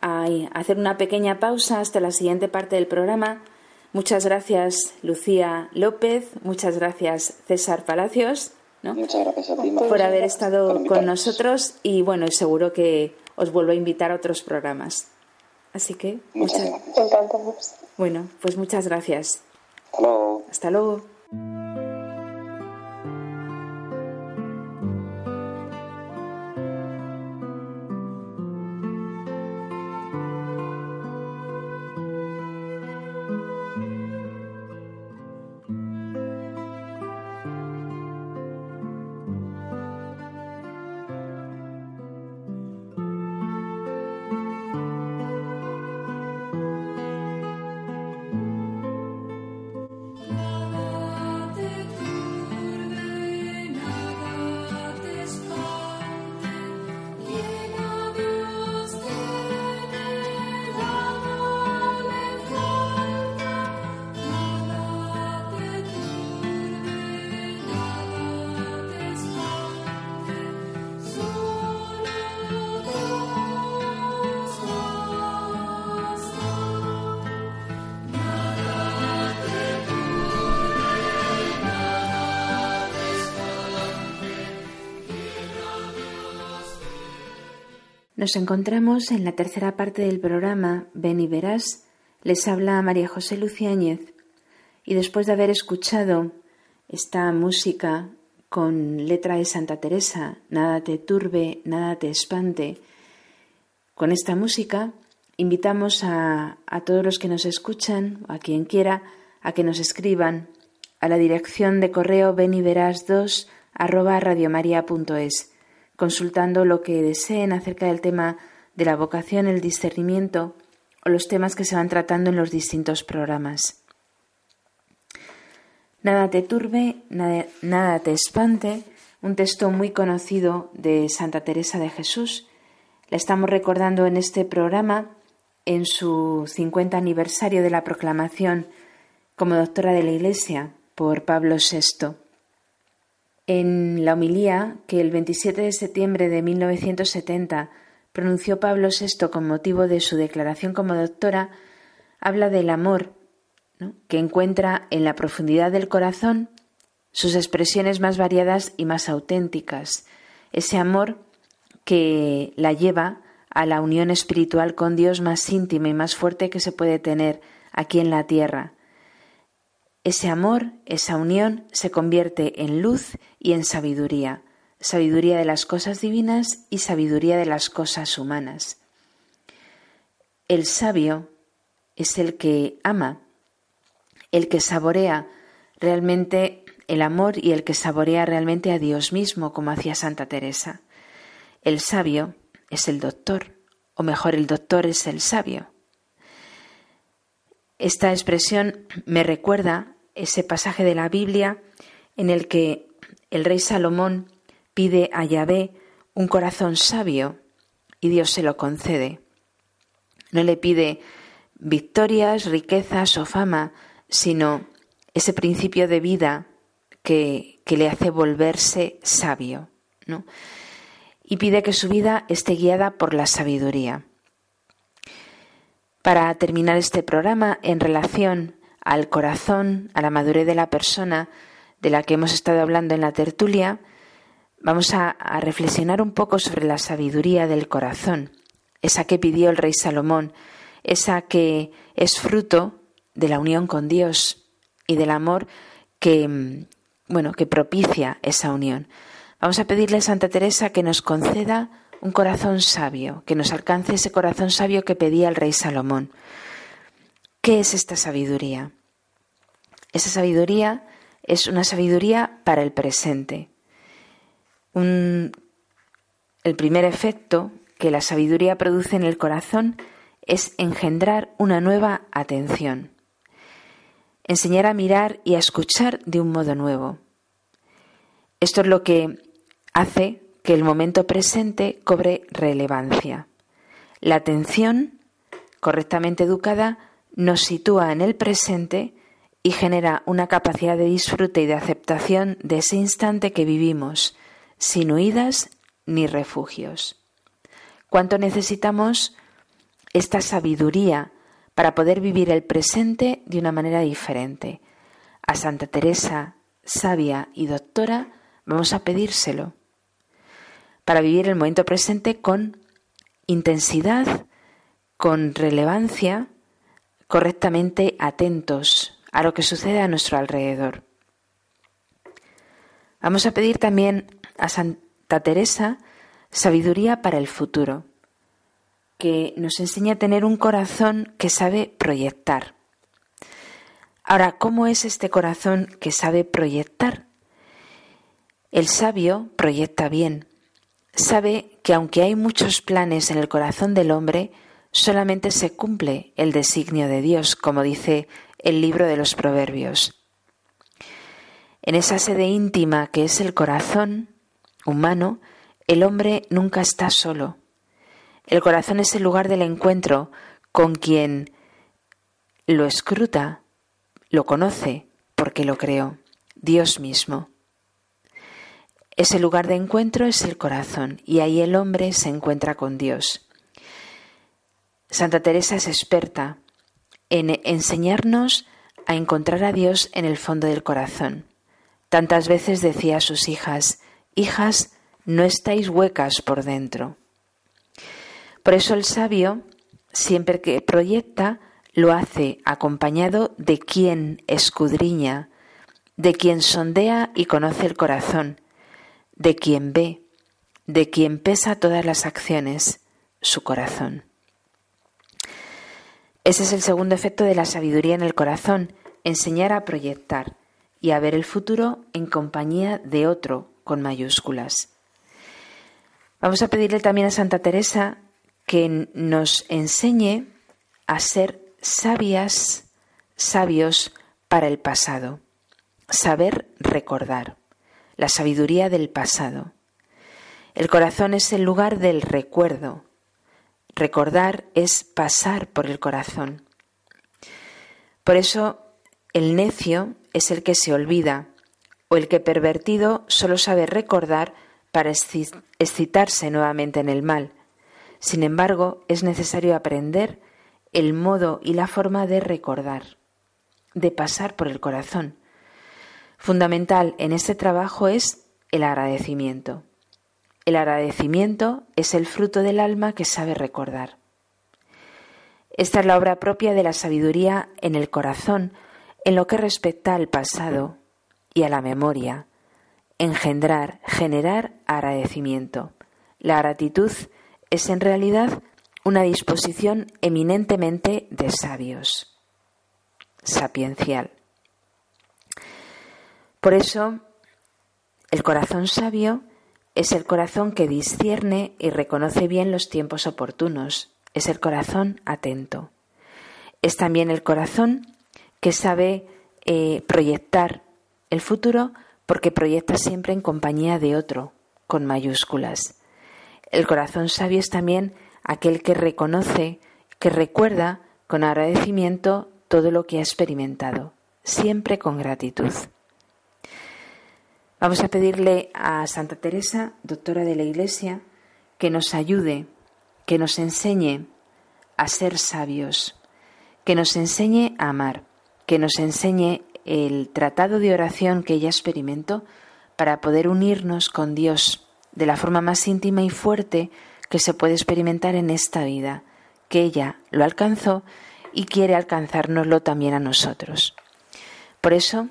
a hacer una pequeña pausa hasta la siguiente parte del programa. Muchas gracias, Lucía López. Muchas gracias, César Palacios. ¿no? Muchas gracias a ti, Marta, por haber estado por con nosotros y bueno, seguro que os vuelvo a invitar a otros programas. Así que Muchas muchas, gracias. Bueno, pues muchas gracias. Hasta luego. Hasta luego. Nos encontramos en la tercera parte del programa Ven y verás. Les habla María José Luciáñez y después de haber escuchado esta música con letra de Santa Teresa, nada te turbe, nada te espante, con esta música invitamos a, todos los que nos escuchan, a quien quiera, a que nos escriban a la dirección de correo beniveras2 arroba consultando lo que deseen acerca del tema de la vocación, el discernimiento o los temas que se van tratando en los distintos programas. Nada te turbe, nada, te espante, un texto muy conocido de Santa Teresa de Jesús. La estamos recordando en este programa en su 50 aniversario de la proclamación como doctora de la Iglesia por Pablo VI. En la homilía que el 27 de septiembre de 1970 pronunció Pablo VI con motivo de su declaración como doctora, habla del amor que encuentra en la profundidad del corazón sus expresiones más variadas y más auténticas, ese amor que la lleva a la unión espiritual con Dios más íntima y más fuerte que se puede tener aquí en la tierra. Ese amor, esa unión, se convierte en luz y en sabiduría, sabiduría de las cosas divinas y sabiduría de las cosas humanas. El sabio es el que ama, el que saborea realmente el amor y el que saborea realmente a Dios mismo, como hacía Santa Teresa. El sabio es el doctor, o mejor, el doctor es el sabio. Esta expresión me recuerda ese pasaje de la Biblia en el que el rey Salomón pide a Yahvé un corazón sabio y Dios se lo concede. No le pide victorias, riquezas o fama, sino ese principio de vida que, que le hace volverse sabio. ¿no? Y pide que su vida esté guiada por la sabiduría. Para terminar este programa en relación al corazón, a la madurez de la persona de la que hemos estado hablando en la tertulia, vamos a, reflexionar un poco sobre la sabiduría del corazón, esa que pidió el rey Salomón, esa que es fruto de la unión con Dios y del amor que, bueno, que propicia esa unión. Vamos a pedirle a Santa Teresa que nos conceda un corazón sabio, que nos alcance ese corazón sabio que pedía el rey Salomón. ¿Qué es esta sabiduría? Esa sabiduría es una sabiduría para el presente, el primer efecto que la sabiduría produce en el corazón es engendrar una nueva atención, enseñar a mirar y a escuchar de un modo nuevo. Esto es lo que hace que el momento presente cobre relevancia. La atención, correctamente educada, nos sitúa en el presente y genera una capacidad de disfrute y de aceptación de ese instante que vivimos, sin huidas ni refugios. ¿Cuánto necesitamos esta sabiduría para poder vivir el presente de una manera diferente? A Santa Teresa, sabia y doctora, vamos a pedírselo para vivir el momento presente con intensidad, con relevancia, correctamente atentos a lo que sucede a nuestro alrededor. Vamos a pedir también a Santa Teresa sabiduría para el futuro, que nos enseñe a tener un corazón que sabe proyectar. Ahora, ¿cómo es este corazón que sabe proyectar? El sabio proyecta bien, sabe que aunque hay muchos planes en el corazón del hombre, solamente se cumple el designio de Dios, como dice el libro de los Proverbios. En esa sede íntima que es el corazón humano, el hombre nunca está solo. El corazón es el lugar del encuentro con quien lo escruta, lo conoce, porque lo creó, Dios mismo. Ese lugar de encuentro es el corazón y ahí el hombre se encuentra con Dios. Santa Teresa es experta en enseñarnos a encontrar a Dios en el fondo del corazón. Tantas veces decía a sus hijas, hijas, no estáis huecas por dentro. Por eso el sabio, siempre que proyecta, lo hace acompañado de quien escudriña, de quien sondea y conoce el corazón, de quien ve, de quien pesa todas las acciones, su corazón. Ese es el segundo efecto de la sabiduría en el corazón, enseñar a proyectar y a ver el futuro en compañía de otro con mayúsculas. Vamos a pedirle también a Santa Teresa que nos enseñe a ser sabias, sabios para el pasado, saber recordar la sabiduría del pasado. El corazón es el lugar del recuerdo. Recordar es pasar por el corazón. Por eso el necio es el que se olvida, o el que pervertido solo sabe recordar para excitarse nuevamente en el mal. Sin embargo, es necesario aprender el modo y la forma de recordar, de pasar por el corazón. Fundamental en este trabajo es el agradecimiento. El agradecimiento es el fruto del alma que sabe recordar. Esta es la obra propia de la sabiduría en el corazón en lo que respecta al pasado y a la memoria. Engendrar, generar agradecimiento. La gratitud es en realidad una disposición eminentemente de sabios, sapiencial. Por eso, el corazón sabio es el corazón que discierne y reconoce bien los tiempos oportunos, es el corazón atento. Es también el corazón que sabe eh, proyectar el futuro porque proyecta siempre en compañía de otro, con mayúsculas. El corazón sabio es también aquel que reconoce, que recuerda con agradecimiento todo lo que ha experimentado, siempre con gratitud. Vamos a pedirle a Santa Teresa, doctora de la Iglesia, que nos ayude, que nos enseñe a ser sabios, que nos enseñe a amar, que nos enseñe el tratado de oración que ella experimentó para poder unirnos con Dios de la forma más íntima y fuerte que se puede experimentar en esta vida, que ella lo alcanzó y quiere alcanzárnoslo también a nosotros. Por eso,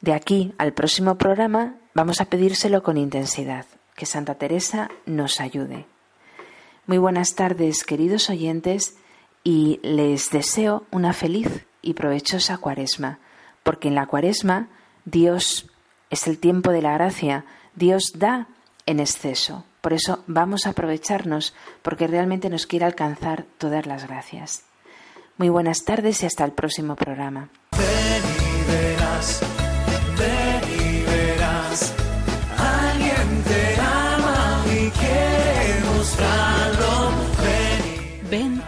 de aquí al próximo programa vamos a pedírselo con intensidad, que Santa Teresa nos ayude. Muy buenas tardes, queridos oyentes, y les deseo una feliz y provechosa cuaresma, porque en la cuaresma Dios es el tiempo de la gracia, Dios da en exceso. Por eso vamos a aprovecharnos, porque realmente nos quiere alcanzar todas las gracias. Muy buenas tardes y hasta el próximo programa.